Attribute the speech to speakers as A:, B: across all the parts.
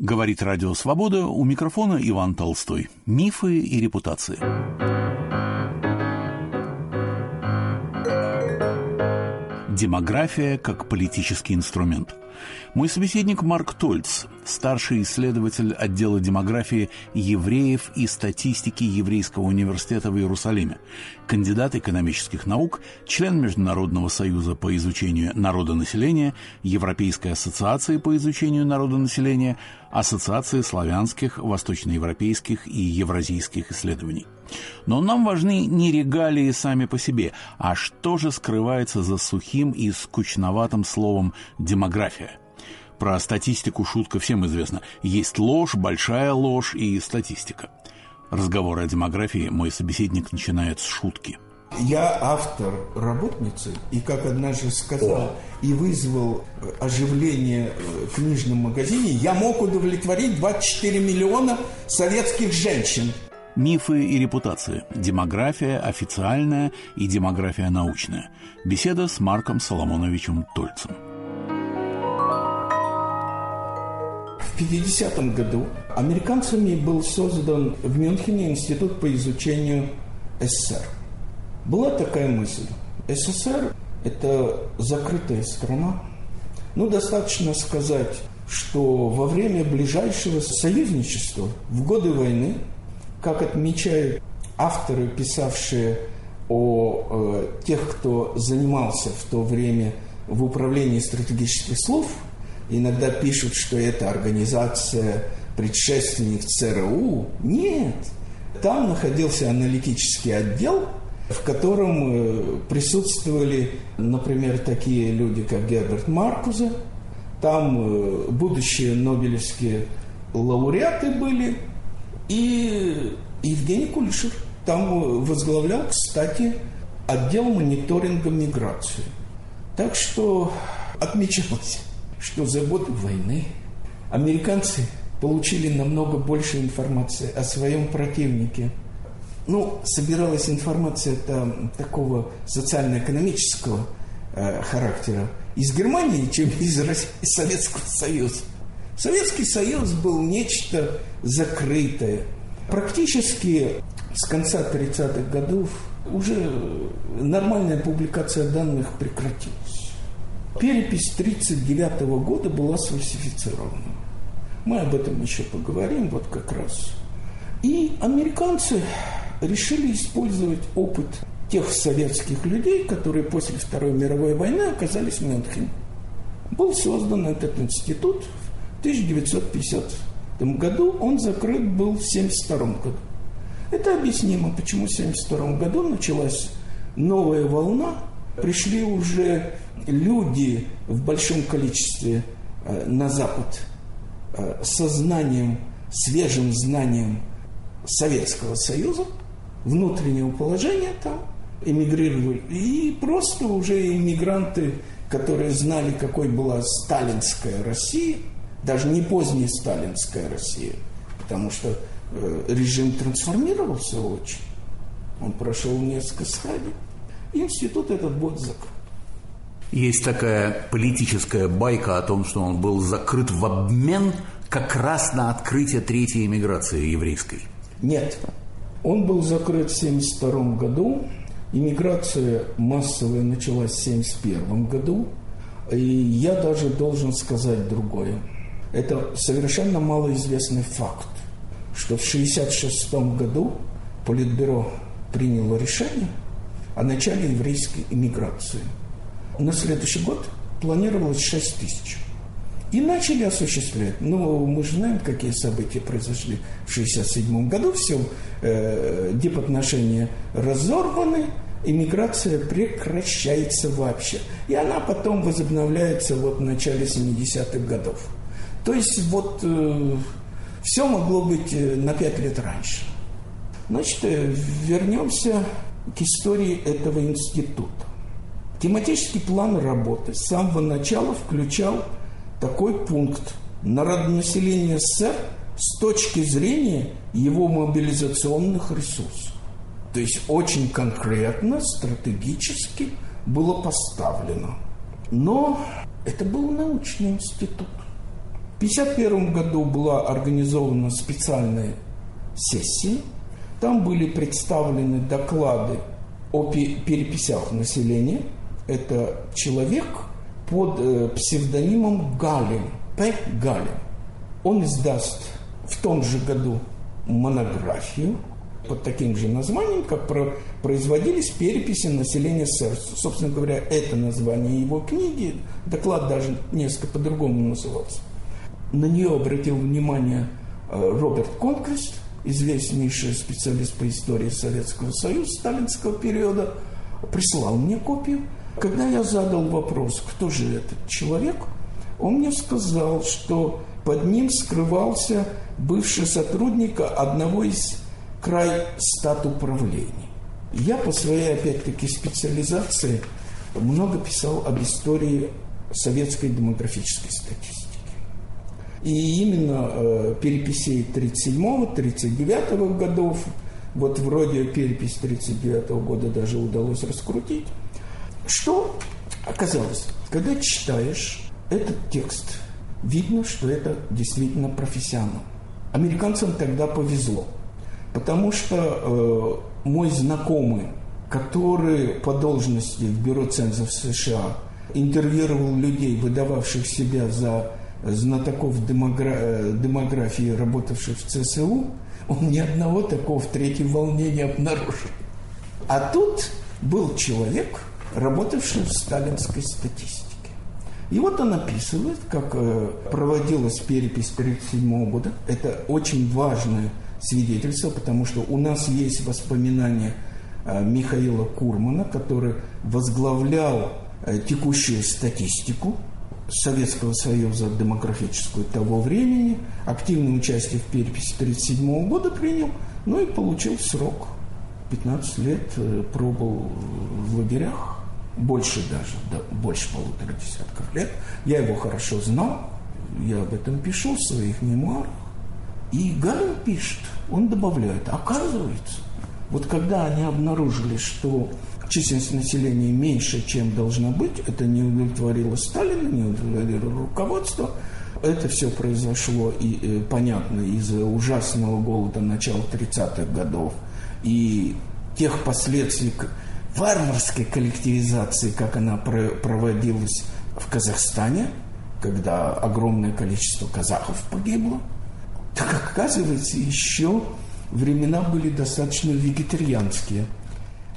A: Говорит Радио Свобода, у микрофона Иван Толстой. Мифы и репутации. Демография как политический инструмент. Мой собеседник Марк Тольц, старший исследователь отдела демографии евреев и статистики Еврейского университета в Иерусалиме, кандидат экономических наук, член Международного союза по изучению народонаселения, Европейской ассоциации по изучению народонаселения, Ассоциации славянских, восточноевропейских и евразийских исследований. Но нам важны не регалии сами по себе, а что же скрывается за сухим и скучноватым словом «демография». Про статистику шутка всем известна. Есть ложь, большая ложь и статистика. Разговор о демографии мой собеседник начинает с шутки.
B: Я автор работницы, и, как однажды сказал, и вызвал оживление в книжном магазине, я мог удовлетворить 24 миллиона советских женщин.
A: Мифы и репутации. Демография официальная и демография научная. Беседа с Марком Соломоновичем Тольцем.
B: 50 году американцами был создан в Мюнхене институт по изучению СССР. Была такая мысль. СССР – это закрытая страна. Ну, достаточно сказать, что во время ближайшего союзничества, в годы войны, как отмечают авторы, писавшие о э, тех, кто занимался в то время в управлении стратегических слов, иногда пишут, что это организация предшественник ЦРУ. Нет. Там находился аналитический отдел, в котором э, присутствовали, например, такие люди, как Герберт Маркузе, там э, будущие нобелевские лауреаты были, и Евгений Кулишев там возглавлял, кстати, отдел мониторинга миграции. Так что отмечалось, что за год войны американцы получили намного больше информации о своем противнике. Ну, собиралась информация там, такого социально-экономического э, характера из Германии, чем из, России, Советского Союза. Советский Союз был нечто закрытое. Практически с конца 30-х годов уже нормальная публикация данных прекратилась. Перепись 1939 года была сфальсифицирована. Мы об этом еще поговорим, вот как раз. И американцы решили использовать опыт тех советских людей, которые после Второй мировой войны оказались в Мюнхене. Был создан этот институт 1950 году, он закрыт был в 1972 году. Это объяснимо, почему в 1972 году началась новая волна, пришли уже люди в большом количестве э, на Запад э, со знанием, свежим знанием Советского Союза, внутреннего положения там, эмигрировали. И просто уже иммигранты, которые знали, какой была сталинская Россия – даже не поздняя сталинская Россия, потому что э, режим трансформировался очень. Он прошел несколько стадий. Институт этот будет закрыт.
A: Есть такая политическая байка о том, что он был закрыт в обмен как раз на открытие третьей эмиграции еврейской.
B: Нет. Он был закрыт в 1972 году. Иммиграция массовая началась в 1971 году. И я даже должен сказать другое. Это совершенно малоизвестный факт, что в 1966 году Политбюро приняло решение о начале еврейской иммиграции. На следующий год планировалось 6 тысяч. И начали осуществлять. Но мы же знаем, какие события произошли в 1967 году. Все, э, дипотношения разорваны, иммиграция прекращается вообще. И она потом возобновляется вот в начале 70-х годов. То есть вот э, все могло быть э, на пять лет раньше. Значит, э, вернемся к истории этого института. Тематический план работы с самого начала включал такой пункт народонаселение СССР с точки зрения его мобилизационных ресурсов. То есть очень конкретно, стратегически было поставлено. Но это был научный институт. 1951 году была организована специальная сессия. Там были представлены доклады о переписях населения. Это человек под э, псевдонимом Галин, П. Галин. Он издаст в том же году монографию под таким же названием, как про, производились переписи населения СССР. Собственно говоря, это название его книги, доклад даже несколько по-другому назывался. На нее обратил внимание э, Роберт Конкрест, известнейший специалист по истории Советского Союза сталинского периода, прислал мне копию. Когда я задал вопрос, кто же этот человек, он мне сказал, что под ним скрывался бывший сотрудник одного из край стат управлений. Я по своей, опять-таки, специализации много писал об истории советской демографической статистики. И именно э, переписей 37-39 годов, вот вроде перепись 39 года даже удалось раскрутить. Что оказалось? Когда читаешь этот текст, видно, что это действительно профессионал. Американцам тогда повезло, потому что э, мой знакомый, который по должности в Бюро цензов США интервьюировал людей, выдававших себя за знатоков демогра... Э, демографии, работавших в ЦСУ, он ни одного такого в третьей волне не обнаружил. А тут был человек, работавший в сталинской статистике. И вот он описывает, как э, проводилась перепись 1937 года. Это очень важное свидетельство, потому что у нас есть воспоминания э, Михаила Курмана, который возглавлял текущую статистику Советского Союза демографическую того времени, активное участие в переписи 1937 года принял, ну и получил срок. 15 лет э, пробыл в лагерях, больше даже, да, больше полутора десятков лет. Я его хорошо знал, я об этом пишу в своих мемуарах. И Галин пишет, он добавляет, оказывается, вот когда они обнаружили, что численность населения меньше, чем должна быть. Это не удовлетворило Сталина, не удовлетворило руководство. Это все произошло, и, э, понятно, из-за ужасного голода начала 30-х годов и тех последствий варварской коллективизации, как она проводилась в Казахстане, когда огромное количество казахов погибло. Так оказывается, еще времена были достаточно вегетарианские –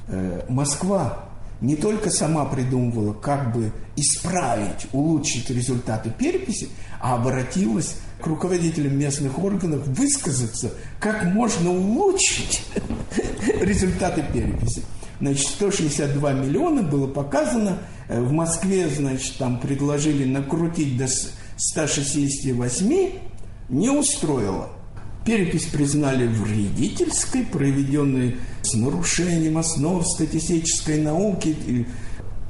B: Э, Москва не только сама придумывала, как бы исправить, улучшить результаты переписи, а обратилась к руководителям местных органов высказаться, как можно улучшить результаты переписи. Значит, 162 миллиона было показано. Э, в Москве, значит, там предложили накрутить до 168, не устроило. Перепись признали вредительской, проведенной с нарушением основ статистической науки. И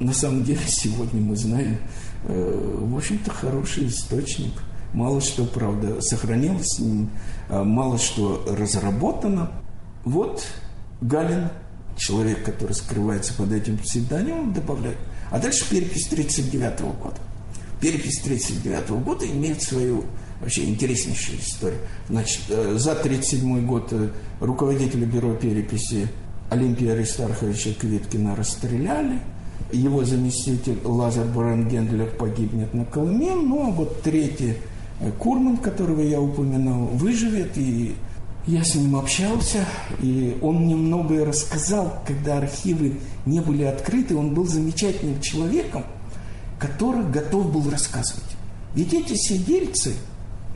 B: на самом деле сегодня мы знаем, э, в общем-то, хороший источник. Мало что, правда, сохранилось, а мало что разработано. Вот Галин, человек, который скрывается под этим псевдонимом, добавляет. А дальше перепись 1939 года. Перепись 1939 года имеет свою Вообще интереснейшая история. Значит, э, за 1937 год э, руководителя бюро переписи Олимпия Аристарховича Квиткина расстреляли. Его заместитель Лазар Барангендлер погибнет на Колыме. Ну, а вот третий э, Курман, которого я упоминал, выживет. И я с ним общался, и он мне многое рассказал, когда архивы не были открыты. Он был замечательным человеком, который готов был рассказывать. Ведь эти сидельцы –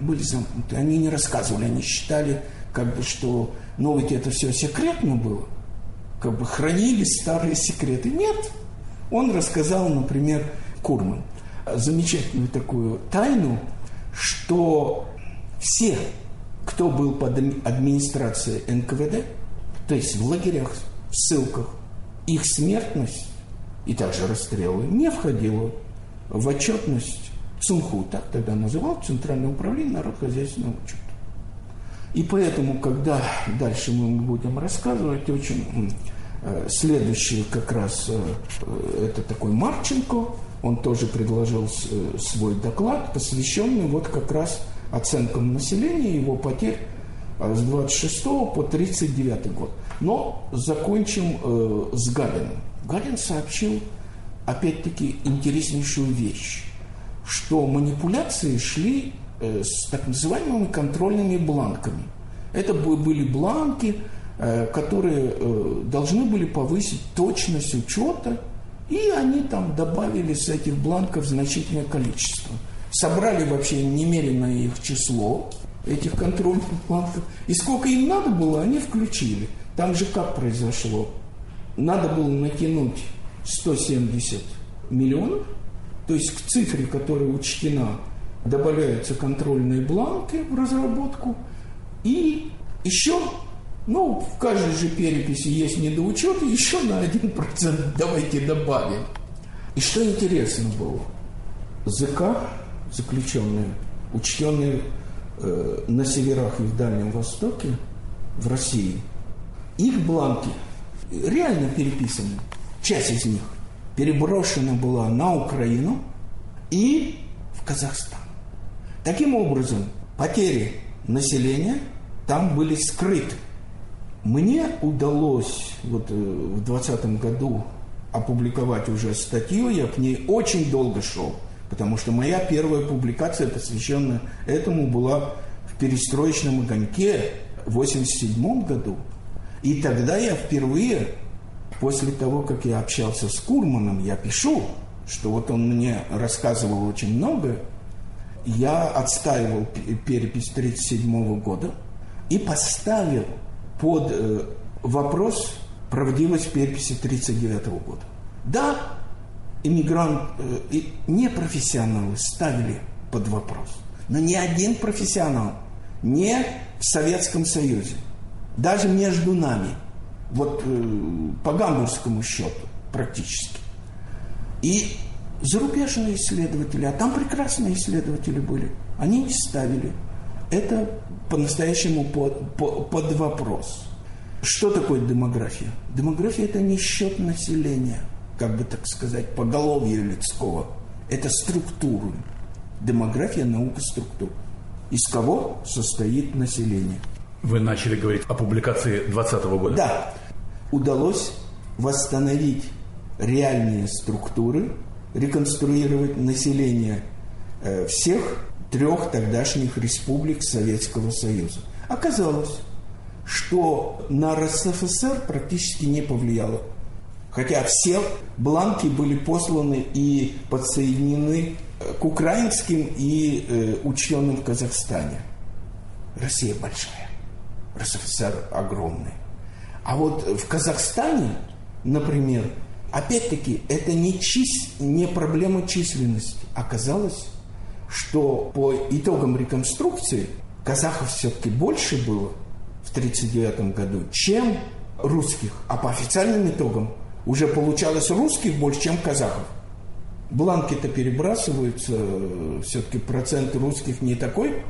B: были замкнуты. Они не рассказывали, они считали, как бы, что ведь это все секретно было. Как бы хранили старые секреты. Нет. Он рассказал, например, Курман, замечательную такую тайну, что все, кто был под администрацией НКВД, то есть в лагерях, в ссылках, их смертность и также расстрелы не входила в отчетность ЦУНХУ, так тогда называл, Центральное управление народхозяйственного учета. И поэтому, когда дальше мы будем рассказывать, очень э, следующий как раз э, это такой Марченко, он тоже предложил свой доклад, посвященный вот как раз оценкам населения его потерь с 26 по 39 год. Но закончим э, с Галиным. Галин сообщил, опять-таки, интереснейшую вещь, что манипуляции шли э, с так называемыми контрольными бланками. Это были бланки, э, которые э, должны были повысить точность учета, и они там добавили с этих бланков значительное количество. Собрали вообще немеренное их число, этих контрольных бланков. И сколько им надо было, они включили. Там же как произошло? Надо было натянуть 170 миллионов, то есть к цифре, которая учтена, добавляются контрольные бланки в разработку, и еще, ну, в каждой же переписи есть недоучет, еще на 1% давайте добавим. И что интересно было, ЗК, заключенные, учтенные э, на северах и в Дальнем Востоке, в России, их бланки реально переписаны, часть из них переброшена была на Украину и в Казахстан. Таким образом, потери населения там были скрыты. Мне удалось вот э, в 2020 году опубликовать уже статью, я к ней очень долго шел – Потому что моя первая публикация, посвященная этому, была в перестроечном огоньке в 1987 году. И тогда я впервые, после того, как я общался с Курманом, я пишу, что вот он мне рассказывал очень много, я отстаивал перепись 1937 года и поставил под э, вопрос правдивость переписи 1939 года. Да, иммигрант, э, непрофессионалы ставили под вопрос. Но ни один профессионал не в Советском Союзе, даже между нами, вот э, по гамбургскому счету практически. И зарубежные исследователи, а там прекрасные исследователи были, они не ставили это по-настоящему под, под, вопрос. Что такое демография? Демография – это не счет населения – как бы так сказать, поголовья людского. Это структуры. Демография – наука структур. Из кого состоит население?
A: Вы начали говорить о публикации 2020 года.
B: Да. Удалось восстановить реальные структуры, реконструировать население э, всех трех тогдашних республик Советского Союза. Оказалось, что на РСФСР практически не повлияло Хотя все бланки были посланы и подсоединены э, к украинским и э, ученым в Казахстане. Россия большая, РСФСР огромный. А вот в Казахстане, например, опять-таки, это не, чис... не проблема численности. Оказалось, что по итогам реконструкции казахов все-таки больше было в 1939 году, чем русских. А по официальным итогам уже получалось русских больше, чем казахов. Бланки-то перебрасываются, все-таки процент русских не такой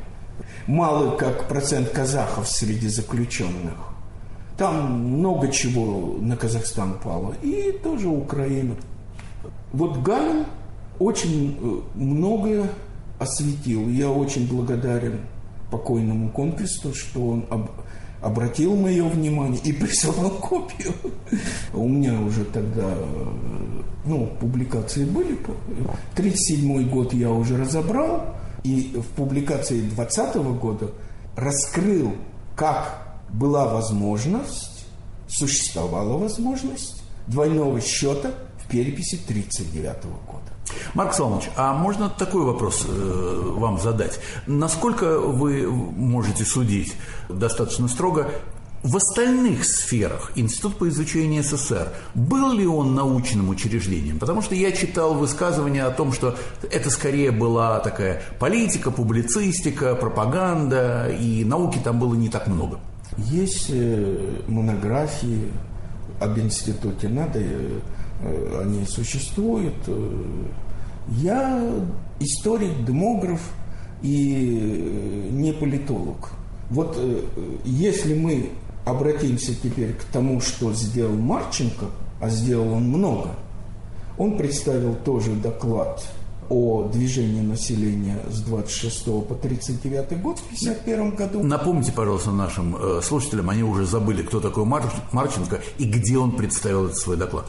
B: малый, как процент казахов среди заключенных. Там много чего на Казахстан пало. И тоже Украина. Вот Галин очень э, многое осветил. Я очень благодарен покойному конквисту, что он об, обратил мое внимание и присылал копию. У меня уже тогда, ну, публикации были. 37 год я уже разобрал, и в публикации 20 года раскрыл, как была возможность, существовала возможность двойного счета в переписи 39 года.
A: Марк Соломович, а можно такой вопрос э, вам задать? Насколько вы можете судить достаточно строго в остальных сферах Институт по изучению СССР, был ли он научным учреждением? Потому что я читал высказывания о том, что это скорее была такая политика, публицистика, пропаганда, и науки там было не так много.
B: Есть э, монографии об институте, надо, э, они существуют. Я историк, демограф и не политолог. Вот э, если мы обратимся теперь к тому, что сделал Марченко, а сделал он много, он представил тоже доклад о движении населения с 26 по 39 год в 1951 году.
A: Напомните, пожалуйста, нашим э, слушателям, они уже забыли, кто такой Марченко и где он представил этот свой доклад.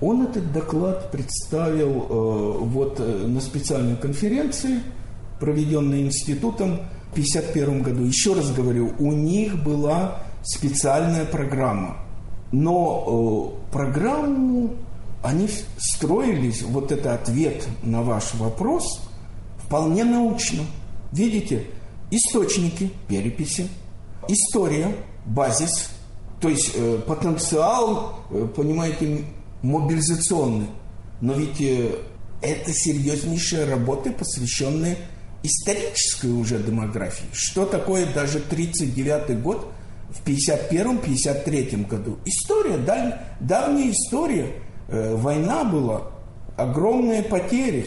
B: Он этот доклад представил э, вот э, на специальной конференции, проведенной институтом в 1951 году. Еще раз говорю, у них была специальная программа. Но э, программу они строились, вот это ответ на ваш вопрос, вполне научно. Видите, источники, переписи, история, базис, то есть э, потенциал, э, понимаете, мобилизационный. Но ведь э, это серьезнейшие работы, посвященные исторической уже демографии. Что такое даже 1939 год в 1951-1953 году? История, даль, давняя история. Э, война была, огромные потери.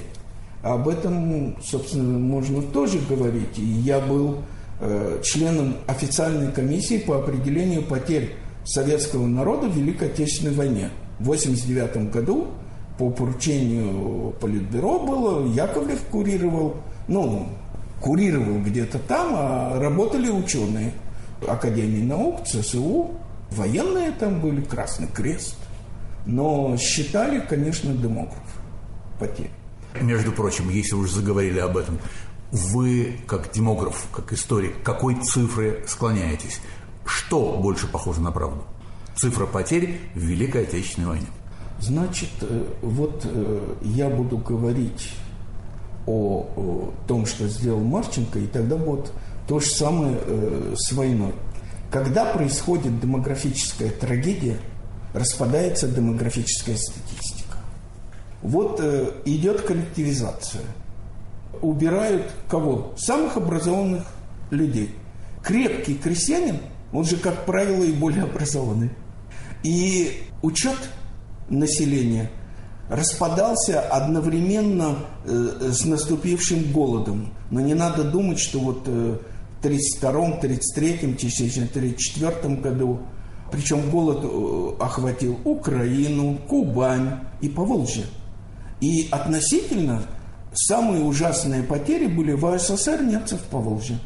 B: Об этом, собственно, можно тоже говорить. И я был э, членом официальной комиссии по определению потерь советского народа в Великой Отечественной войне. В 1989 году по поручению Политбюро было, Яковлев курировал, ну, курировал где-то там, а работали ученые Академии наук, ЦСУ, военные там были, Красный Крест. Но считали, конечно, демограф потерь.
A: Между прочим, если уже заговорили об этом, вы, как демограф, как историк, какой цифре склоняетесь? Что больше похоже на правду? Цифра потерь в Великой Отечественной войне.
B: Значит, э, вот э, я буду говорить о, том, что сделал Марченко, и тогда вот то же самое э, с войной. Когда происходит демографическая трагедия, распадается демографическая статистика. Вот идет коллективизация. Убирают кого? Самых образованных людей. Крепкий крестьянин, он же, как правило, и более образованный. И учет населения распадался одновременно э, с наступившим голодом. Но не надо думать, что вот э, в 1932, 1933, частично 1934 году, причем голод э, охватил Украину, Кубань и Поволжье. И относительно самые ужасные потери были в СССР немцев в Поволжье.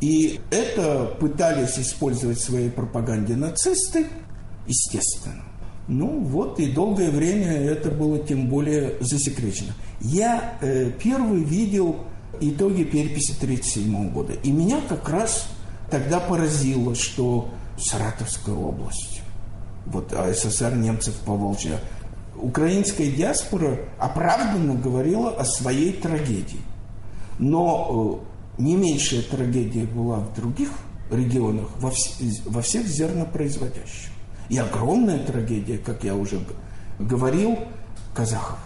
B: И это пытались использовать в своей пропаганде нацисты, естественно. Ну вот, и долгое время это было тем более засекречено. Я э, первый видел итоги переписи 1937 года. И меня как раз тогда поразило, что Саратовская область, вот СССР немцев по Волжье, украинская диаспора оправданно говорила о своей трагедии. Но э, не меньшая трагедия была в других регионах, во, вс- во всех зернопроизводящих. И огромная трагедия, как я уже говорил, казахов.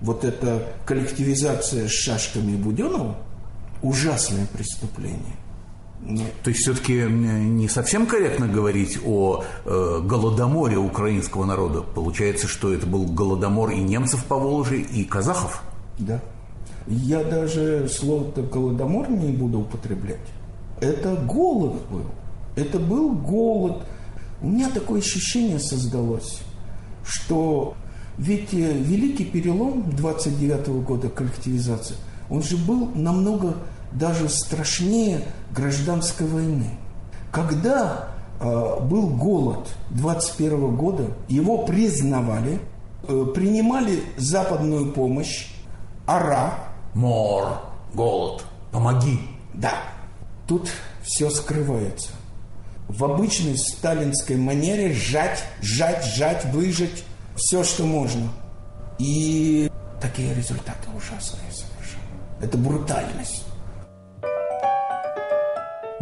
B: Вот эта коллективизация с шашками Буденова – ужасное преступление.
A: Нет. То есть все-таки не совсем корректно говорить о э, голодоморе украинского народа. Получается, что это был голодомор и немцев по Волжье, и казахов?
B: Да. Я даже слово-то голодомор не буду употреблять. Это голод был. Это был голод у меня такое ощущение создалось, что ведь э, великий перелом 29 -го года коллективизации, он же был намного даже страшнее гражданской войны. Когда э, был голод 21 -го года, его признавали, э, принимали западную помощь, ара.
A: Мор, голод, помоги.
B: Да, тут все скрывается в обычной сталинской манере сжать, сжать, сжать, выжать все, что можно. И такие результаты ужасные совершенно. Это брутальность.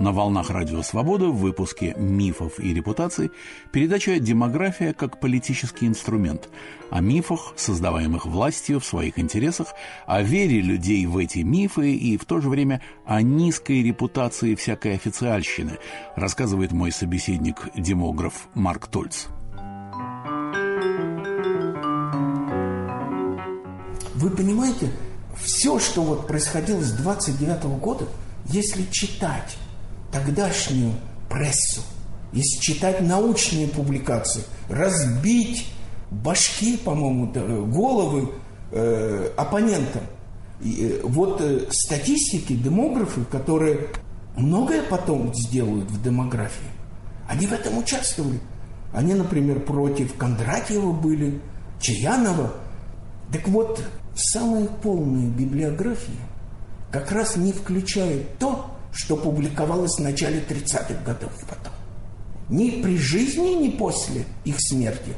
A: На волнах Радио Свобода в выпуске «Мифов и репутаций» передача «Демография как политический инструмент» о мифах, создаваемых властью в своих интересах, о вере людей в эти мифы и в то же время о низкой репутации всякой официальщины, рассказывает мой собеседник-демограф Марк Тольц.
B: Вы понимаете, все, что вот происходило с 29 -го года, если читать тогдашнюю прессу, если читать научные публикации, разбить башки, по-моему, головы э, оппонентам, И, э, вот э, статистики, демографы, которые многое потом сделают в демографии, они в этом участвовали. Они, например, против Кондратьева были, Чаянова. Так вот, самые полные библиографии как раз не включают то, что публиковалось в начале 30-х годов потом. Ни при жизни, ни после их смерти.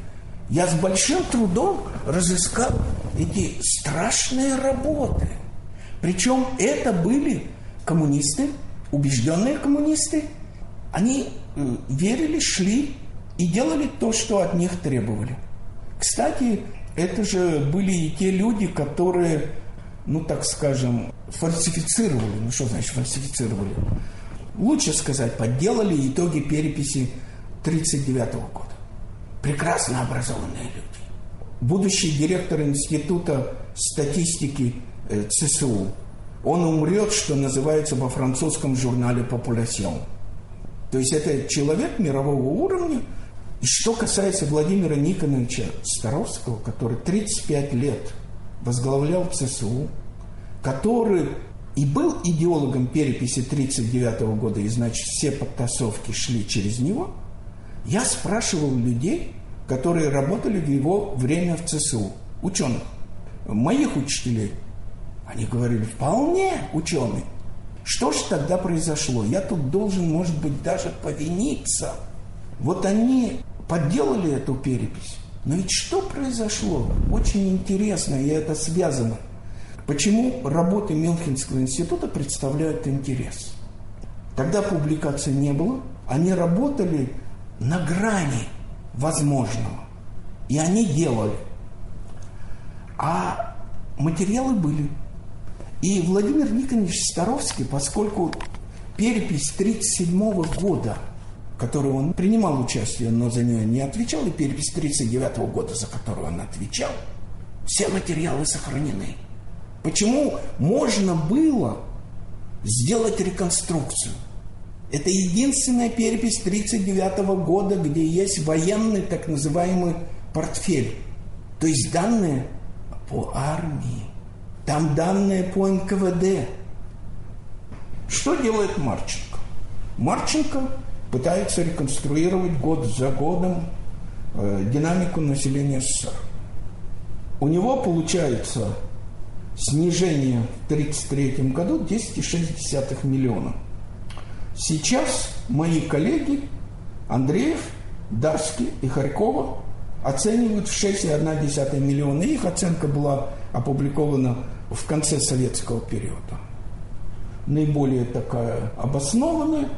B: Я с большим трудом разыскал эти страшные работы. Причем это были коммунисты, убежденные коммунисты. Они верили, шли и делали то, что от них требовали. Кстати, это же были и те люди, которые, ну так скажем, фальсифицировали. Ну что значит фальсифицировали? Лучше сказать, подделали итоги переписи 1939 года. Прекрасно образованные люди. Будущий директор Института статистики э, ЦСУ, он умрет, что называется во французском журнале «Популяцион». То есть это человек мирового уровня. И что касается Владимира Никоновича Старовского, который 35 лет возглавлял ЦСУ, который и был идеологом переписи 1939 года, и значит все подтасовки шли через него, я спрашивал людей, которые работали в его время в ЦСУ, ученых, моих учителей. Они говорили, вполне ученый. Что же тогда произошло? Я тут должен, может быть, даже повиниться. Вот они подделали эту перепись. Но ведь что произошло? Очень интересно, и это связано – Почему работы Мюнхенского института представляют интерес? Тогда публикаций не было, они работали на грани возможного. И они делали. А материалы были. И Владимир Никонович Старовский, поскольку перепись 1937 года, которой он принимал участие, но за нее не отвечал, и перепись 1939 года, за которую он отвечал, все материалы сохранены. Почему можно было сделать реконструкцию? Это единственная перепись 1939 года, где есть военный так называемый портфель. То есть данные по армии. Там данные по НКВД. Что делает Марченко? Марченко пытается реконструировать год за годом э, динамику населения СССР. У него получается снижение в 1933 году 10,6 миллиона. Сейчас мои коллеги Андреев, Дарский и Харькова оценивают в 6,1 миллиона. Их оценка была опубликована в конце советского периода. Наиболее такая обоснованная.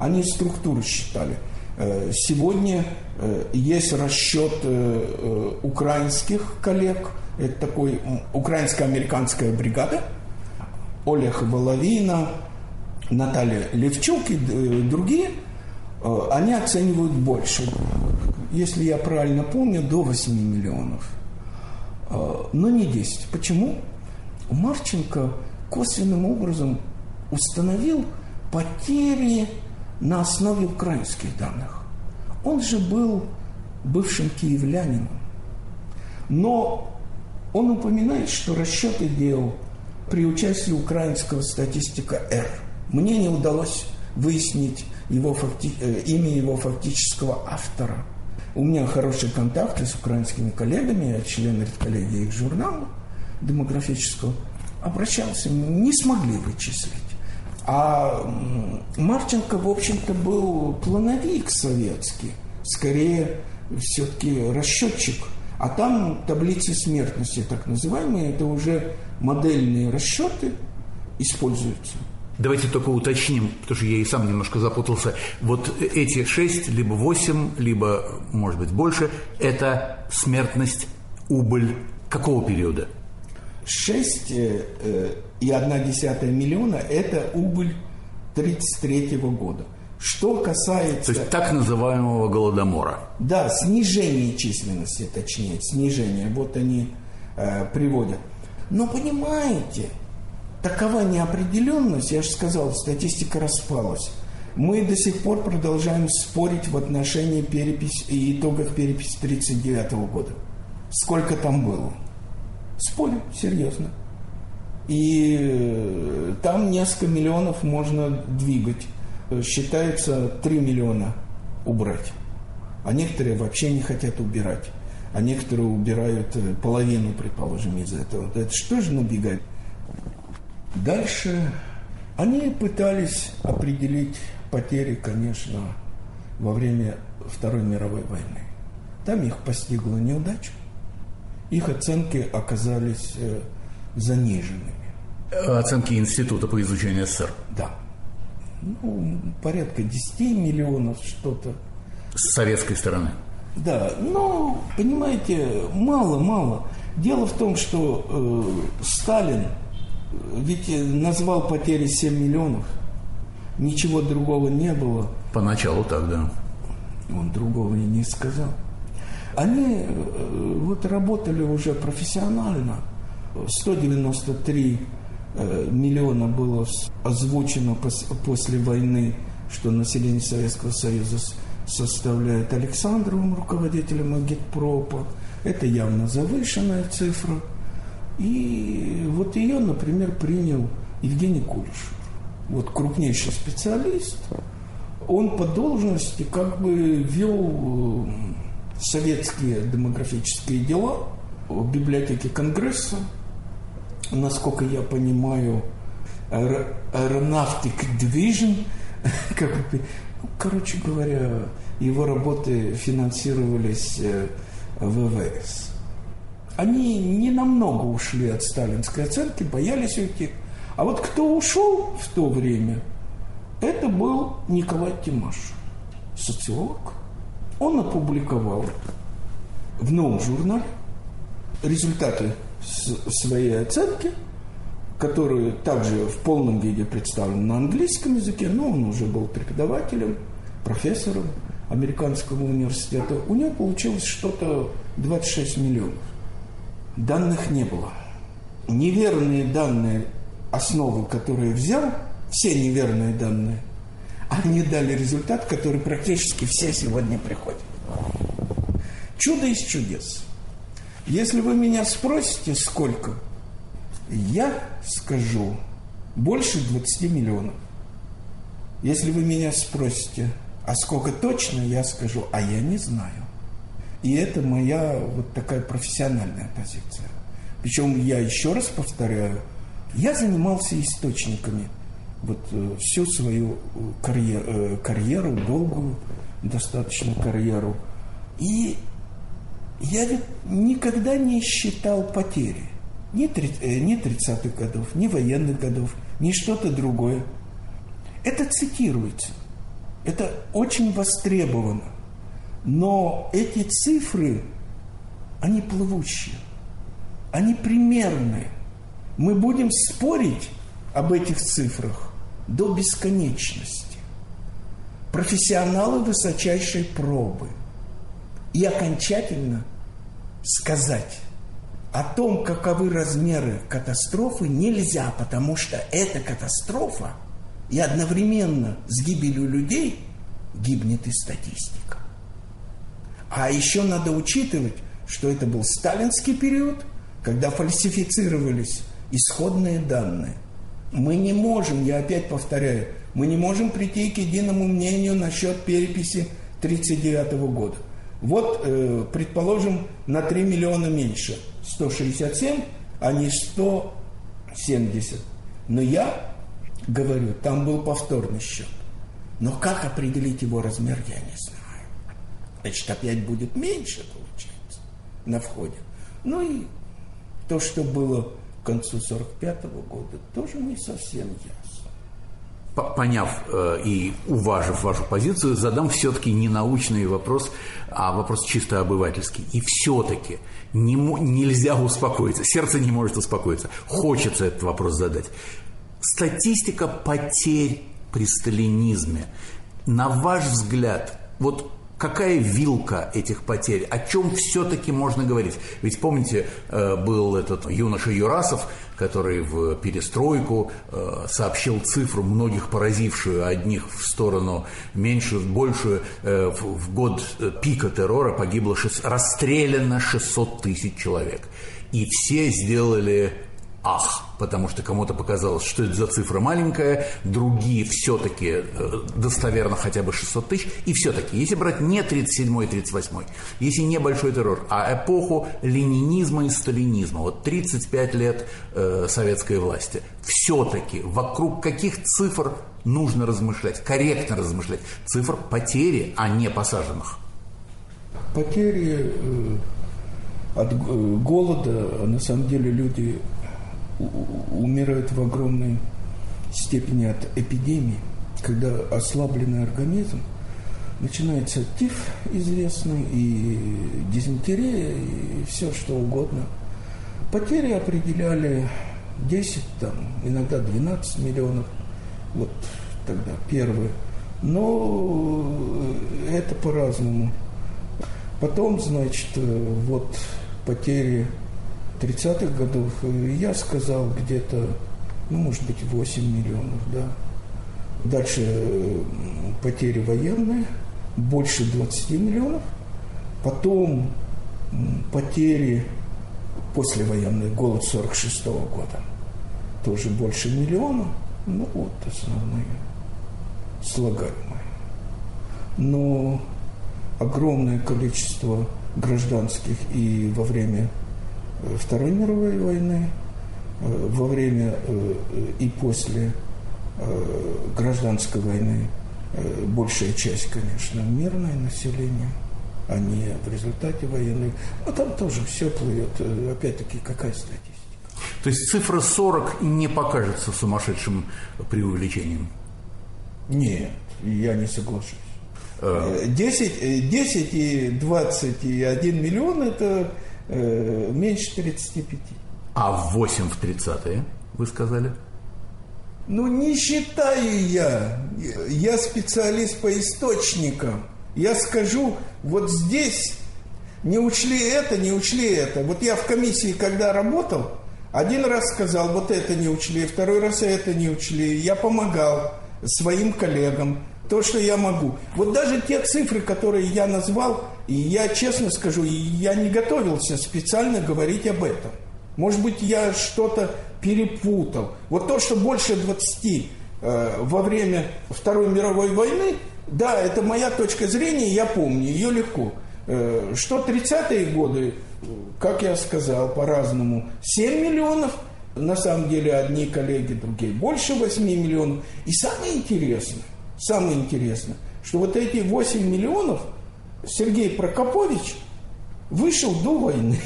B: Они структуру считали. Э, сегодня э, есть расчет э, украинских коллег – это такой украинско-американская бригада. Олег Воловина, Наталья Левчук и другие, они оценивают больше. Если я правильно помню, до 8 миллионов. Но не 10. Почему? Марченко косвенным образом установил потери на основе украинских данных. Он же был бывшим киевлянином. Но он упоминает, что расчеты делал при участии украинского статистика Р. Мне не удалось выяснить его факти... Э, имя его фактического автора. У меня хорошие контакты с украинскими коллегами, я член редколлегии их журнала демографического. Обращался, не смогли вычислить. А Марченко, в общем-то, был плановик советский, скорее все-таки расчетчик – а там таблицы смертности, так называемые, это уже модельные расчеты используются.
A: Давайте только уточним, потому что я и сам немножко запутался. Вот эти шесть, либо восемь, либо, может быть, больше, это смертность, убыль какого периода?
B: Шесть э, э, и одна десятая миллиона – это убыль 1933 года – что касается...
A: То есть так называемого голодомора.
B: Да, снижение численности, точнее, снижение. Вот они э, приводят. Но понимаете, такова неопределенность, я же сказал, статистика распалась. Мы до сих пор продолжаем спорить в отношении перепись итогах переписи 1939 года. Сколько там было? Спорим, серьезно. И э, там несколько миллионов можно двигать. Считается 3 миллиона убрать. А некоторые вообще не хотят убирать. А некоторые убирают э, половину, предположим, из этого. Это что же набегать? Дальше они пытались определить потери, конечно, во время Второй мировой войны. Там их постигла неудача. Их оценки оказались э, заниженными.
A: Оценки Института по изучению СССР?
B: Да. Ну, порядка 10 миллионов что-то.
A: С советской стороны?
B: Да, но, понимаете, мало-мало. Дело в том, что э, Сталин ведь назвал потери 7 миллионов. Ничего другого не было.
A: Поначалу так, да.
B: Он другого и не сказал. Они э, вот работали уже профессионально. 193 э, миллиона было озвучено после войны, что население Советского Союза составляет Александровым, руководителем Агитпропа. Это явно завышенная цифра. И вот ее, например, принял Евгений Кулешев. Вот крупнейший специалист. Он по должности как бы вел э, советские демографические дела в библиотеке Конгресса. Насколько я понимаю, Aeronautic Division, как ну, короче говоря, его работы финансировались э, ВВС. Они не намного ушли от сталинской оценки, боялись уйти. А вот кто ушел в то время, это был Николай Тимаш, социолог. Он опубликовал в новом журнале результаты своей оценки, которые также в полном виде представлены на английском языке, но он уже был преподавателем, профессором американского университета. У него получилось что-то 26 миллионов. Данных не было. Неверные данные, основы, которые взял, все неверные данные, они дали результат, который практически все сегодня приходят. Чудо из чудес. Если вы меня спросите, сколько, я скажу больше 20 миллионов. Если вы меня спросите, а сколько точно, я скажу, а я не знаю. И это моя вот такая профессиональная позиция. Причем я еще раз повторяю, я занимался источниками вот э, всю свою карьеру, э, карьеру, долгую достаточно карьеру. И я ведь никогда не считал потери. Ни, э, ни 30-х годов, ни военных годов, ни что-то другое. Это цитируется. Это очень востребовано. Но эти цифры, они плывущие, они примерные. Мы будем спорить об этих цифрах до бесконечности. Профессионалы высочайшей пробы. И окончательно сказать о том, каковы размеры катастрофы, нельзя, потому что эта катастрофа и одновременно с гибелью людей гибнет и статистика. А еще надо учитывать, что это был сталинский период, когда фальсифицировались исходные данные. Мы не можем, я опять повторяю, мы не можем прийти к единому мнению насчет переписи 1939 года. Вот, э, предположим, на 3 миллиона меньше. 167, а не 170. Но я говорю, там был повторный счет. Но как определить его размер, я не знаю. Значит, опять будет меньше, получается, на входе. Ну и то, что было концу 45 -го года, тоже не совсем ясно.
A: Поняв э, и уважив вашу позицию, задам все-таки не научный вопрос, а вопрос чисто обывательский. И все-таки не, нельзя успокоиться, сердце не может успокоиться. Хочется этот вопрос задать. Статистика потерь при сталинизме. На ваш взгляд, вот какая вилка этих потерь? О чем все-таки можно говорить? Ведь помните, э, был этот юноша Юрасов, который в перестройку э, сообщил цифру, многих поразившую, одних в сторону меньшую, большую. Э, в год пика террора погибло, расстреляно 600 тысяч человек. И все сделали ах, потому что кому-то показалось, что это за цифра маленькая, другие все-таки э, достоверно хотя бы 600 тысяч, и все-таки, если брать не 37-й, 38-й, если не большой террор, а эпоху ленинизма и сталинизма, вот 35 лет э, советской власти, все-таки вокруг каких цифр нужно размышлять, корректно размышлять, цифр потери, а не посаженных?
B: Потери э, от э, голода, на самом деле люди умирают в огромной степени от эпидемии, когда ослабленный организм, начинается тиф известный, и дизентерия, и все что угодно. Потери определяли 10, там, иногда 12 миллионов, вот тогда первые. Но это по-разному. Потом, значит, вот потери 30-х годов я сказал где-то, ну, может быть, 8 миллионов, да. Дальше потери военные, больше 20 миллионов. Потом потери послевоенные, голод 46 -го года, тоже больше миллиона. Ну, вот основные слагаемые. Но огромное количество гражданских и во время Второй мировой войны, э, во время э, и после э, гражданской войны большая часть, конечно, мирное население, а не в результате военной. Но там тоже все плывет. Опять-таки, какая статистика?
A: То есть цифра 40 не покажется сумасшедшим преувеличением?
B: Нет, я не соглашусь. 10, 10 и 20 и 1 миллион – это э, меньше 35.
A: А в 8 в 30-е, вы сказали?
B: Ну, не считаю я. Я специалист по источникам. Я скажу, вот здесь не учли это, не учли это. Вот я в комиссии, когда работал, один раз сказал, вот это не учли, второй раз это не учли. Я помогал своим коллегам то, что я могу. Вот даже те цифры, которые я назвал, и я честно скажу, я не готовился специально говорить об этом. Может быть, я что-то перепутал. Вот то, что больше 20 э, во время Второй мировой войны, да, это моя точка зрения, я помню, ее легко. Э, что 30-е годы, как я сказал, по-разному, 7 миллионов, на самом деле одни коллеги, другие больше 8 миллионов. И самое интересное, самое интересное, что вот эти 8 миллионов Сергей Прокопович вышел до войны.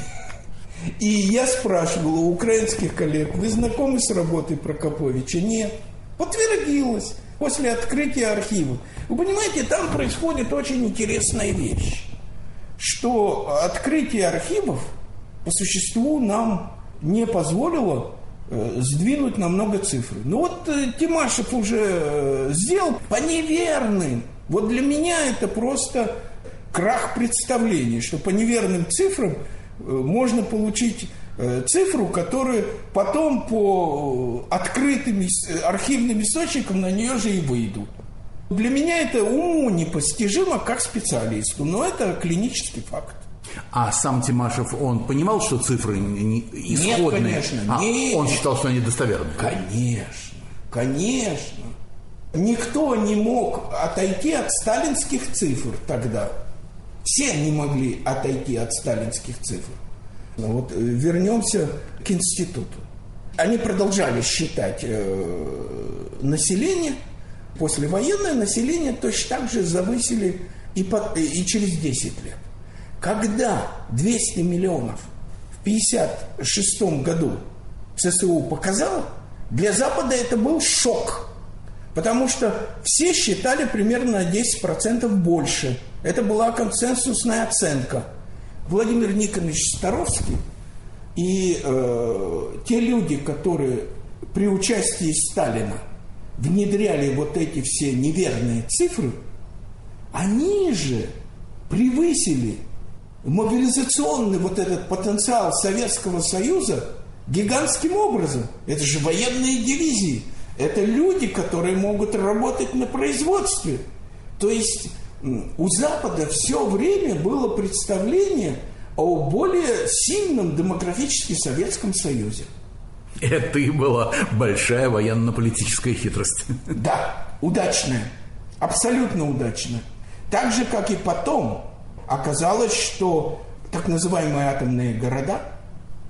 B: И я спрашивал у украинских коллег, вы знакомы с работой Прокоповича? Нет. Подтвердилось после открытия архива. Вы понимаете, там происходит очень интересная вещь, что открытие архивов по существу нам не позволило Э, сдвинуть намного цифры. Ну вот э, Тимашев уже э, сделал по неверным. Вот для меня это просто крах представлений, что по неверным цифрам можно получить цифру, которую потом по открытым архивным источникам на нее же и выйдут. Для меня это уму непостижимо как специалисту, но это клинический факт.
A: А сам Тимашев, он понимал, что цифры не, исходные?
B: Нет, конечно.
A: А нет. он считал, что они достоверные?
B: Конечно, конечно. Никто не мог отойти от сталинских цифр тогда. Все не могли отойти от сталинских цифр. Но вот э, вернемся к институту. Они продолжали считать э, население, послевоенное население точно так же завысили и, под, и через 10 лет. Когда 200 миллионов в 1956 году ЦСУ показал, для Запада это был шок. Потому что все считали примерно на 10% больше. Это была консенсусная оценка. Владимир Николаевич Старовский и э, те люди, которые при участии Сталина внедряли вот эти все неверные цифры, они же превысили мобилизационный вот этот потенциал Советского Союза гигантским образом. Это же военные дивизии. Это люди, которые могут работать на производстве. То есть у Запада все время было представление о более сильном демократически Советском Союзе.
A: Это и была большая военно-политическая хитрость.
B: Да, удачная, абсолютно удачная. Так же, как и потом, оказалось, что так называемые атомные города,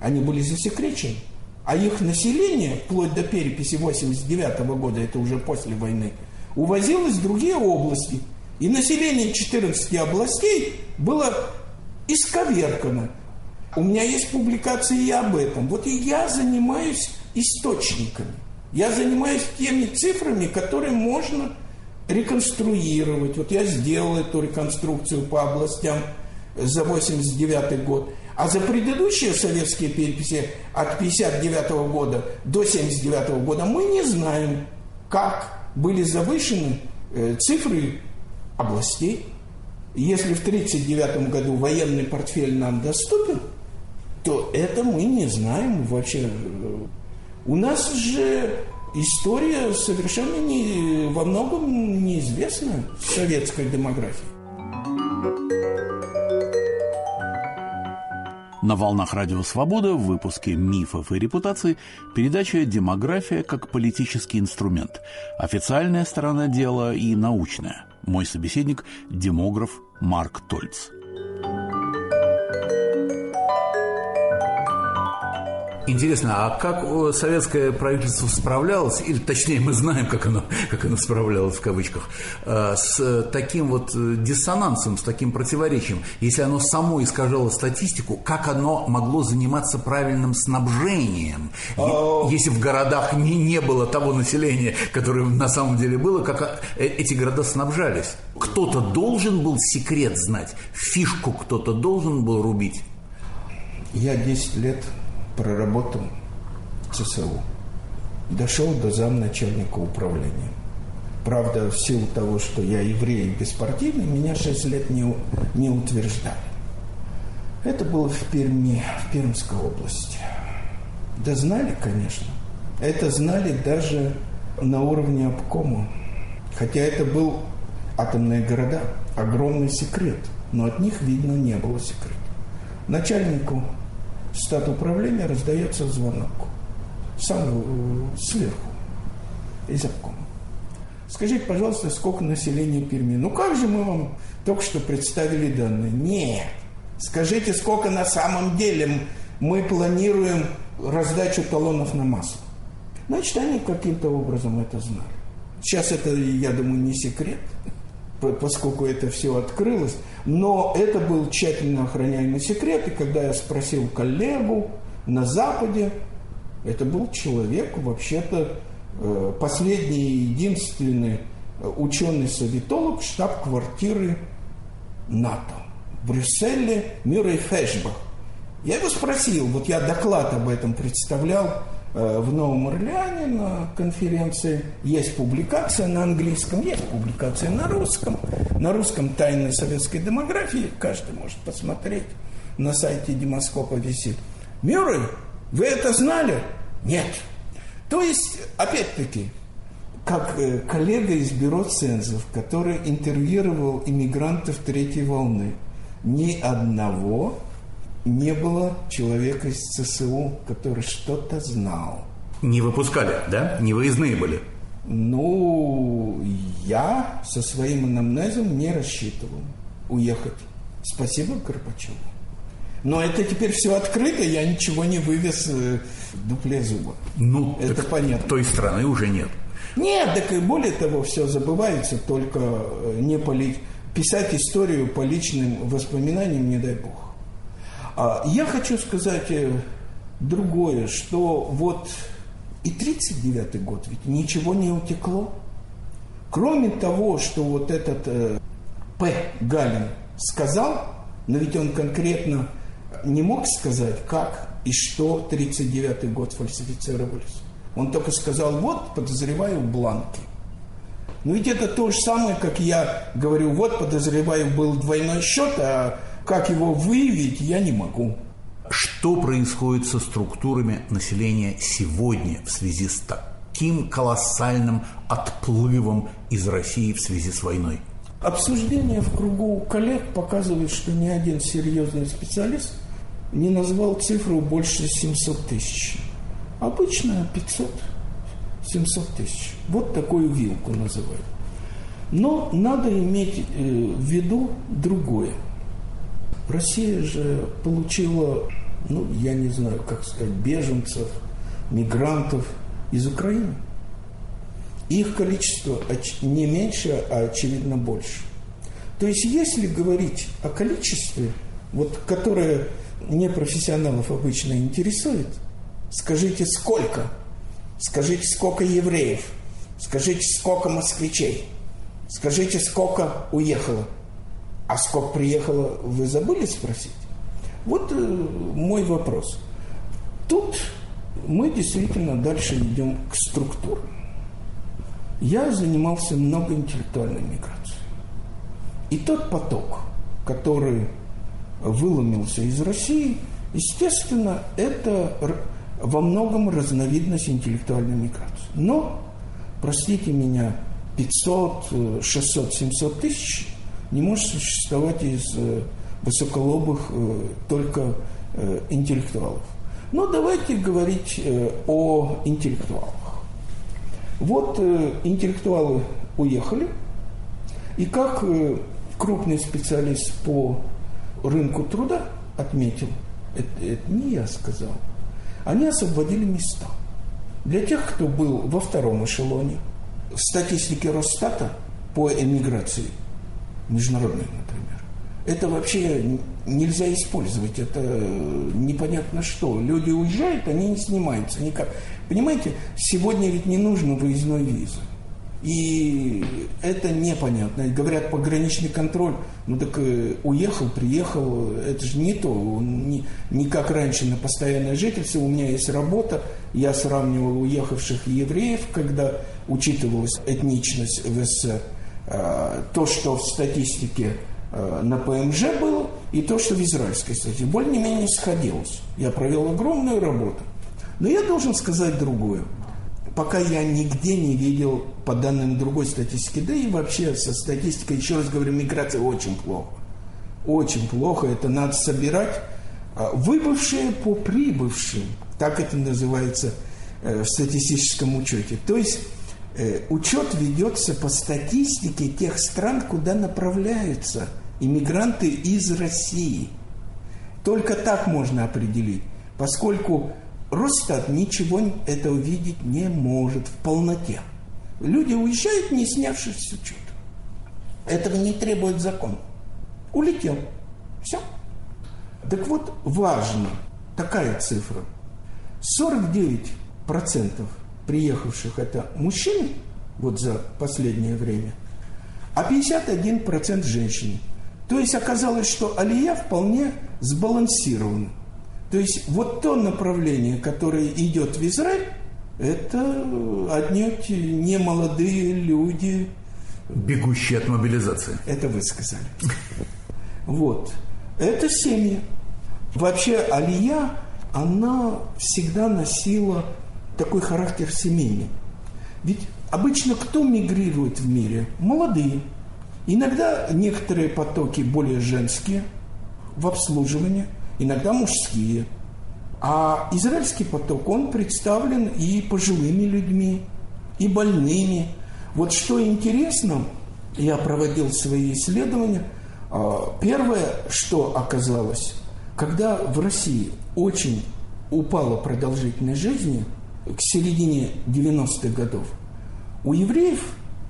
B: они были засекречены. А их население, вплоть до переписи 89 года, это уже после войны, увозилось в другие области. И население 14 областей было исковеркано. У меня есть публикации и об этом. Вот и я занимаюсь источниками. Я занимаюсь теми цифрами, которые можно реконструировать. Вот я сделал эту реконструкцию по областям за 89 год. А за предыдущие советские переписи от 59 года до 79 года мы не знаем, как были завышены э, цифры областей. Если в 1939 году военный портфель нам доступен, то это мы не знаем вообще. У нас же история совершенно не, во многом неизвестна советской демографии.
A: На волнах Радио Свобода в выпуске «Мифов и репутаций» передача «Демография как политический инструмент». Официальная сторона дела и научная. Мой собеседник – демограф Марк Тольц. Интересно, а как советское правительство справлялось, или точнее мы знаем, как оно, как оно справлялось в кавычках, э, с таким вот э, диссонансом, с таким противоречием? Если оно само искажало статистику, как оно могло заниматься правильным снабжением? А, если в городах не, не было того населения, которое на самом деле было, как э, эти города снабжались? Кто-то должен был секрет знать, фишку кто-то должен был рубить?
B: Я 10 лет проработал ЦСУ. Дошел до замначальника управления. Правда, в силу того, что я еврей и беспартийный, меня 6 лет не, не утверждали. Это было в Перми, в Пермской области. Да знали, конечно. Это знали даже на уровне обкома. Хотя это был атомные города, огромный секрет. Но от них, видно, не было секрета. Начальнику штат управления раздается звонок. Сам э, сверху, из обкома. Скажите, пожалуйста, сколько населения Перми? Ну как же мы вам только что представили данные? Нет. Скажите, сколько на самом деле мы планируем раздачу талонов на масло? Значит, они каким-то образом это знали. Сейчас это, я думаю, не секрет, поскольку это все открылось. Но это был тщательно охраняемый секрет, и когда я спросил коллегу на Западе, это был человек, вообще-то, э, последний и единственный ученый-советолог штаб-квартиры НАТО в Брюсселе Мюррей Фешбах. Я его спросил, вот я доклад об этом представлял Э, в Новом Орлеане на конференции. Есть публикация на английском, есть публикация на русском. На русском «Тайны советской демографии» каждый может посмотреть. На сайте Демоскопа висит. Мюррей, вы это знали? Нет. То есть, опять-таки, как э, коллега из бюро цензов, который интервьюировал иммигрантов третьей волны, ни одного не было человека из ЦСУ, который что-то знал.
A: Не выпускали, да? Не выездные были?
B: Ну, я со своим анамнезом не рассчитывал уехать. Спасибо Горбачеву. Но это теперь все открыто, я ничего не вывез э, в дупле зуба.
A: Ну, это понятно. Той страны уже нет.
B: Нет, так и более того, все забывается, только э, не по ли... писать историю по личным воспоминаниям, не дай бог. А, я хочу сказать э, другое, что вот и 39 год ведь ничего не утекло. Кроме того, что вот этот э, П. Галин сказал, но ведь он конкретно не мог сказать, как и что 39 год фальсифицировались. Он только сказал, вот, подозреваю в бланке. Но ведь это то же самое, как я говорю, вот, подозреваю, был двойной счет, а как его выявить, я не могу.
A: Что происходит со структурами населения сегодня в связи с таким колоссальным отплывом из России в связи с войной?
B: Обсуждение в кругу коллег показывает, что ни один серьезный специалист не назвал цифру больше 700 тысяч. Обычно 500 700 тысяч. Вот такую вилку называют. Но надо иметь э, в виду другое. Россия же получила, ну, я не знаю, как сказать, беженцев, мигрантов из Украины. Их количество не меньше, а очевидно больше. То есть, если говорить о количестве, вот, которое непрофессионалов обычно интересует, скажите, сколько? Скажите, сколько евреев? Скажите, сколько москвичей? Скажите, сколько уехало? А сколько приехало, вы забыли спросить? Вот э, мой вопрос. Тут мы действительно дальше идем к структурам. Я занимался много интеллектуальной миграцией. И тот поток, который выломился из России, естественно, это во многом разновидность интеллектуальной миграции. Но, простите меня, 500, 600, 700 тысяч не может существовать из э, высоколобых э, только э, интеллектуалов. Но давайте говорить о интеллектуалах. Вот интеллектуалы уехали, и как крупный специалист по рынку труда отметил, это, это не я сказал, они освободили места. Для тех, кто был во втором эшелоне, в статистике Росстата по эмиграции, международной, например, это вообще нельзя использовать, это непонятно что. Люди уезжают, они не снимаются никак. Понимаете, сегодня ведь не нужно выездной визы. И это непонятно. Говорят, пограничный контроль, ну так э, уехал, приехал, это же не то. Не, не как раньше на постоянное жительство. У меня есть работа, я сравнивал уехавших евреев, когда учитывалась этничность в СССР. А, то, что в статистике а, на ПМЖ было, и то, что в израильской статистике. Более-менее сходилось. Я провел огромную работу. Но я должен сказать другое пока я нигде не видел по данным другой статистики, да и вообще со статистикой, еще раз говорю, миграция очень плохо. Очень плохо, это надо собирать. А, выбывшие по прибывшим, так это называется э, в статистическом учете. То есть э, учет ведется по статистике тех стран, куда направляются иммигранты из России. Только так можно определить, поскольку Росстат ничего этого видеть не может в полноте. Люди уезжают, не снявшись с учета. Этого не требует закон. Улетел. Все. Так вот, важно такая цифра. 49% приехавших это мужчины, вот за последнее время, а 51% женщины. То есть оказалось, что алия вполне сбалансирована. То есть вот то направление, которое идет в Израиль, это отнюдь не молодые люди.
A: Бегущие от мобилизации.
B: Это вы сказали. Вот. Это семьи. Вообще Алия, она всегда носила такой характер семейный. Ведь обычно кто мигрирует в мире? Молодые. Иногда некоторые потоки более женские в обслуживании – иногда мужские. А израильский поток, он представлен и пожилыми людьми, и больными. Вот что интересно, я проводил свои исследования. А, первое, что оказалось, когда в России очень упала продолжительность жизни к середине 90-х годов, у евреев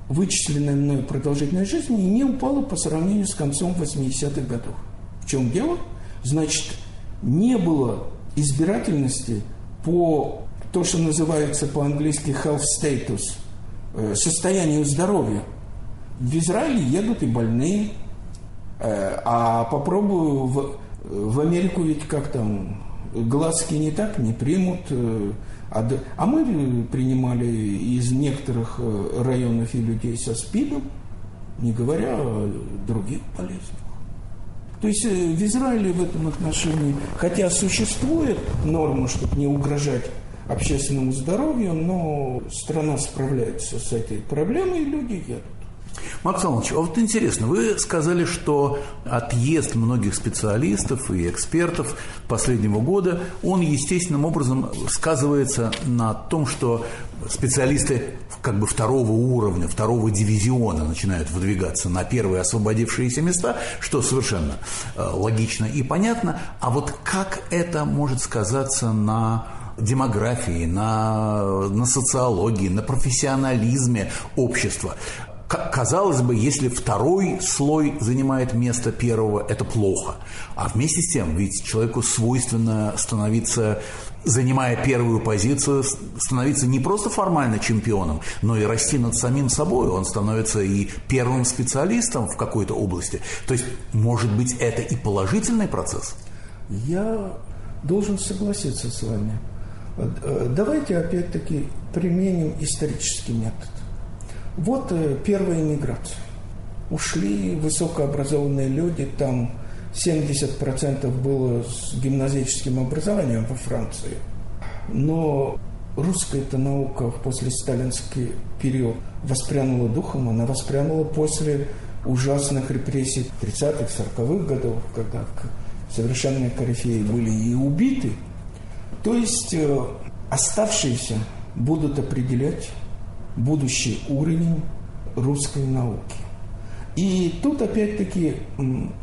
B: вычисленная мной продолжительность жизни не упала по сравнению с концом 80-х годов. В чем дело? Значит, не было избирательности по то, что называется по-английски health status, э, состоянию здоровья. В Израиле едут и больные, э, а попробую в, в Америку ведь как там глазки не так не примут. Э, а, а мы принимали из некоторых районов и людей со СПИДом, не говоря о других болезнях. То есть э, в Израиле в этом отношении, хотя существует норма, чтобы не угрожать общественному здоровью, но страна справляется с этой проблемой, и люди едут.
A: Макс Иванович, а вот интересно, вы сказали, что отъезд многих специалистов и экспертов последнего года, он естественным образом сказывается на том, что специалисты как бы второго уровня, второго дивизиона начинают выдвигаться на первые освободившиеся места, что совершенно э, логично и понятно. А вот как это может сказаться на демографии, на, на социологии, на профессионализме общества казалось бы, если второй слой занимает место первого, это плохо. А вместе с тем, ведь человеку свойственно становиться, занимая первую позицию, становиться не просто формально чемпионом, но и расти над самим собой. Он становится и первым специалистом в какой-то области. То есть, может быть, это и положительный процесс?
B: Я должен согласиться с вами. Э, давайте опять-таки применим исторический метод. Вот э, первая иммиграция. Ушли высокообразованные люди, там 70% было с гимназическим образованием во Франции. Но русская-то наука после сталинский период воспрянула духом, она воспрянула после ужасных репрессий 30-х, 40-х годов, когда совершенные корифеи были и убиты. То есть э, оставшиеся будут определять будущий уровень русской науки. И тут опять-таки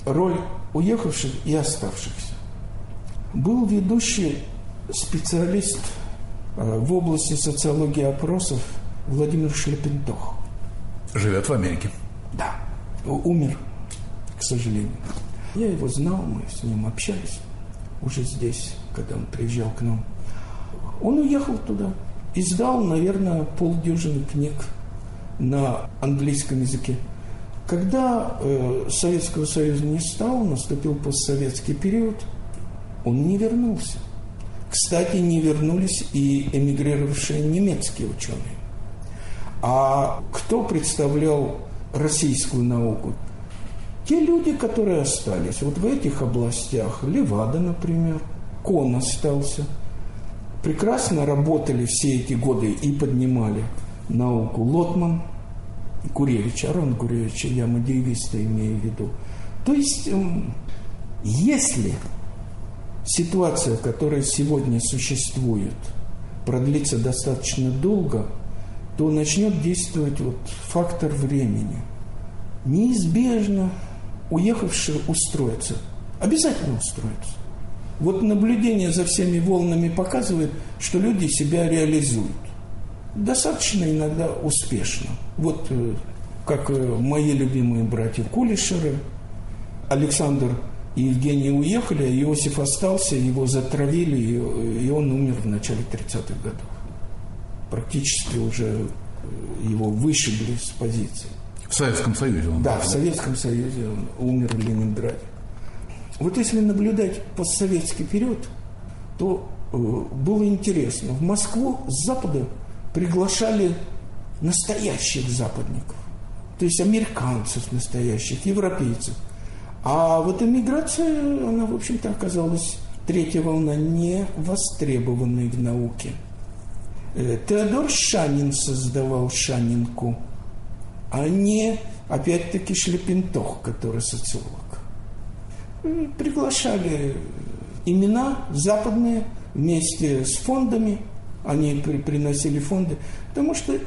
B: роль уехавших и оставшихся. Был ведущий специалист э, в области социологии опросов Владимир Шлепентох.
A: Живет в Америке.
B: Да. Умер, к сожалению. Я его знал, мы с ним общались уже здесь, когда он приезжал к нам. Он уехал туда, издал, наверное, полдюжины книг на английском языке. Когда э, Советского Союза не стало, наступил постсоветский период, он не вернулся. Кстати, не вернулись и эмигрировавшие немецкие ученые. А кто представлял российскую науку? Те люди, которые остались вот в этих областях, Левада, например, Кон остался – прекрасно работали все эти годы и поднимали науку Лотман, Гуревич, Арон Гуревич, я мадеевиста имею в виду. То есть, эм, если ситуация, которая сегодня существует, продлится достаточно долго, то начнет действовать вот фактор времени. Неизбежно уехавшие устроятся. Обязательно устроятся. Вот наблюдение за всеми волнами показывает, что люди себя реализуют. Достаточно иногда успешно. Вот э, как э, мои любимые братья Кулишеры, Александр и Евгений уехали, а Иосиф остался, его затравили, и он умер в начале 30-х годов. Практически уже э, его вышибли с позиции.
A: В Советском Союзе он
B: Да, в Советском Союзе он умер в Ленинграде. Вот если наблюдать постсоветский период, то э, было интересно. В Москву с Запада приглашали настоящих западников, то есть американцев настоящих, европейцев. А вот эмиграция, она, в общем-то, оказалась третья волна не востребованной в науке. Э, Теодор Шанин создавал Шанинку, а не, опять-таки, Шлепентох, который социолог приглашали имена западные вместе с фондами, они при, приносили фонды, потому что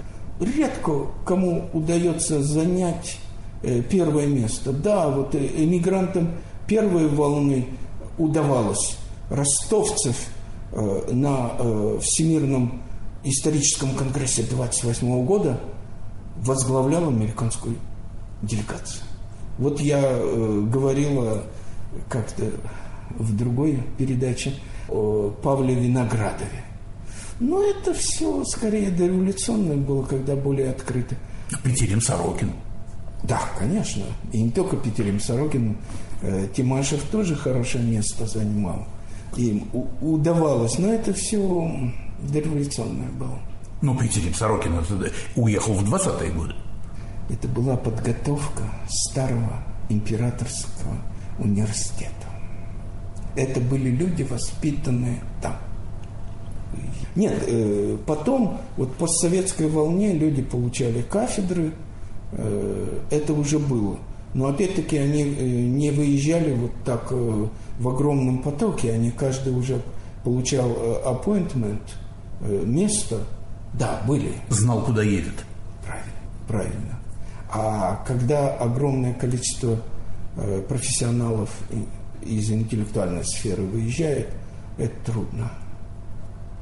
B: редко кому удается занять э, первое место. Да, вот э, эмигрантам первой волны удавалось. Ростовцев э, на Всемирном историческом конгрессе 28 года возглавлял американскую делегацию. Вот я говорила как-то в другой передаче о Павле Виноградове. Но это все скорее дореволюционное было, когда более открыто.
A: Петерим Сорокин.
B: Да, конечно. И не только Петерим Сорокин. Э, Тимашев тоже хорошее место занимал. Им удавалось. Но это все дореволюционное было.
A: Ну, Петерим Сорокин уехал в 20-е годы.
B: Это была подготовка старого императорского университета. Это были люди, воспитанные там. Нет, э, потом, вот по советской волне люди получали кафедры э, это уже было. Но опять-таки они не выезжали вот так в огромном потоке, они каждый уже получал appointment, место. Да, были.
A: Знал, куда едет.
B: Правильно, правильно. А когда огромное количество профессионалов из интеллектуальной сферы выезжает, это трудно.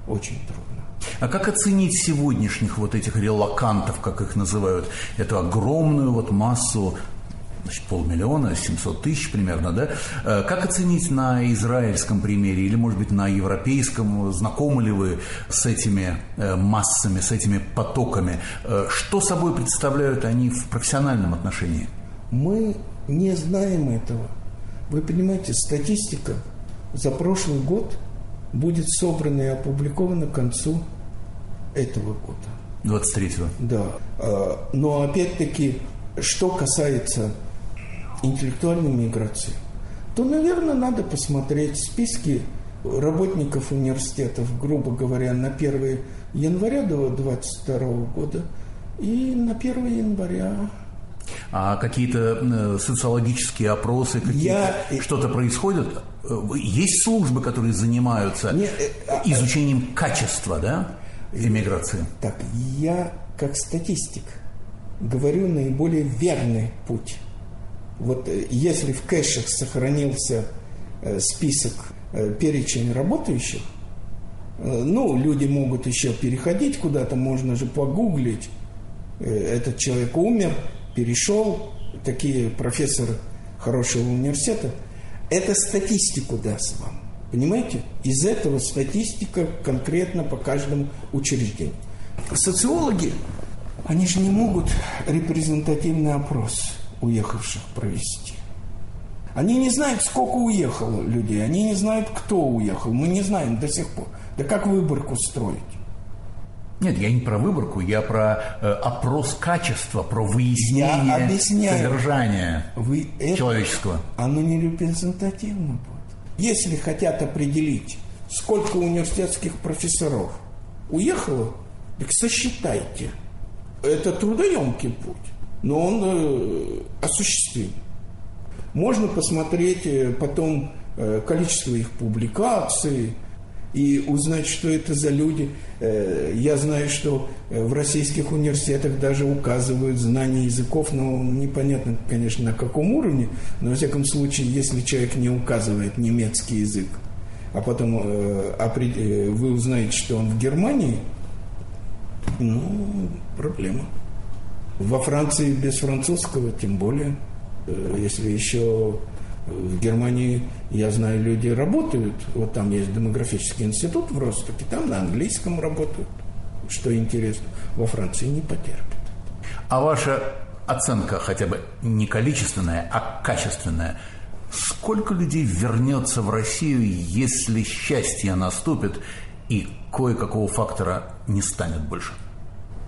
B: Очень трудно.
A: А как оценить сегодняшних вот этих релакантов, как их называют, эту огромную вот массу значит, полмиллиона, 700 тысяч примерно, да? Э, как оценить на израильском примере или, может быть, на европейском? Знакомы ли вы с этими э, массами, с этими потоками? Э, что собой представляют они в профессиональном отношении?
B: Мы не знаем этого. Вы понимаете, статистика за прошлый год будет собрана и опубликована к концу этого года.
A: 23-го.
B: Да. А, но опять-таки, что касается интеллектуальной миграции, то, наверное, надо посмотреть списки работников университетов, грубо говоря, на 1 января 2022 года и на 1 января
A: а какие-то э, социологические опросы, какие-то, Я... что-то происходит? Э, есть службы, которые занимаются Не, э, а, изучением качества, да, иммиграции?
B: Так, я как статистик говорю наиболее верный путь. Вот если в кэшах сохранился список, перечень работающих, ну, люди могут еще переходить куда-то, можно же погуглить, этот человек умер, перешел, такие профессоры хорошего университета, это статистику даст вам. Понимаете? Из этого статистика конкретно по каждому учреждению. Социологи, они же не могут репрезентативный опрос уехавших провести. Они не знают, сколько уехало людей, они не знают, кто уехал. Мы не знаем до сих пор. Да как выборку строить?
A: Нет, я не про выборку, я про э, опрос качества, про выяснение
B: я объясняю,
A: содержания Вы это, человеческого.
B: Оно не репрезентативно будет. Если хотят определить, сколько университетских профессоров уехало, так сосчитайте. Это трудоемкий путь, но он э, осуществим. Можно посмотреть э, потом э, количество их публикаций, и узнать, что это за люди. Э, я знаю, что э, в российских университетах даже указывают знания языков, но непонятно, конечно, на каком уровне, но, во всяком случае, если человек не указывает немецкий язык, а потом э, вы узнаете, что он в Германии, ну, проблема. Во Франции без французского, тем более, если еще в Германии, я знаю, люди работают. Вот там есть демографический институт в Ростоке, там на английском работают. Что интересно, во Франции не потерпят.
A: А ваша оценка хотя бы не количественная, а качественная. Сколько людей вернется в Россию, если счастье наступит и кое-какого фактора не станет больше?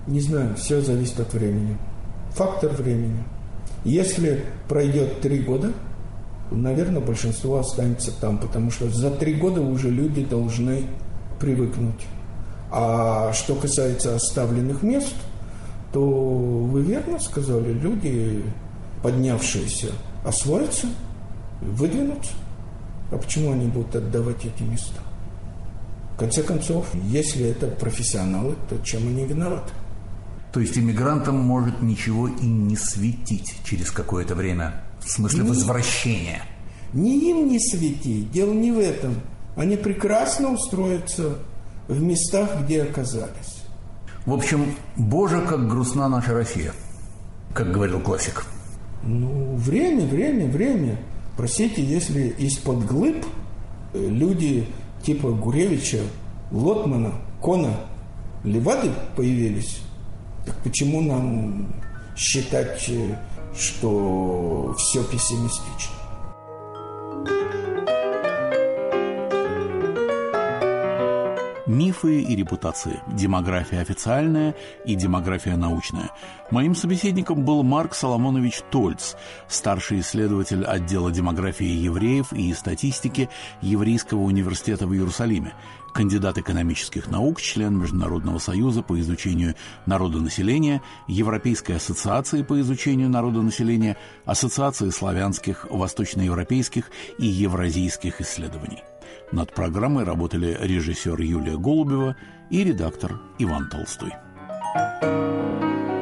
B: Не знаю, все зависит от времени. Фактор времени. Если пройдет три года – наверное, большинство останется там, потому что за три года уже люди должны привыкнуть. А что касается оставленных мест, то вы верно сказали, люди, поднявшиеся, освоятся, выдвинутся. А почему они будут отдавать эти места? В конце концов, если это профессионалы, то чем они виноваты?
A: То есть иммигрантам может ничего и не светить через какое-то время? В смысле ни, возвращения?
B: Ни им не свети. Дело не в этом. Они прекрасно устроятся в местах, где оказались.
A: В общем, Боже, как грустна наша Россия, как говорил классик.
B: Ну, время, время, время. Простите, если из-под глыб э, люди типа Гуревича, Лотмана, Кона, Левады появились, так почему нам считать э, что все пессимистично.
A: Мифы и репутации. Демография официальная и демография научная. Моим собеседником был Марк Соломонович Тольц, старший исследователь отдела демографии евреев и статистики Еврейского университета в Иерусалиме, кандидат экономических наук, член Международного союза по изучению народонаселения, Европейской ассоциации по изучению народонаселения, Ассоциации славянских, восточноевропейских и евразийских исследований. Над программой работали режиссер Юлия Голубева и редактор Иван Толстой. thank you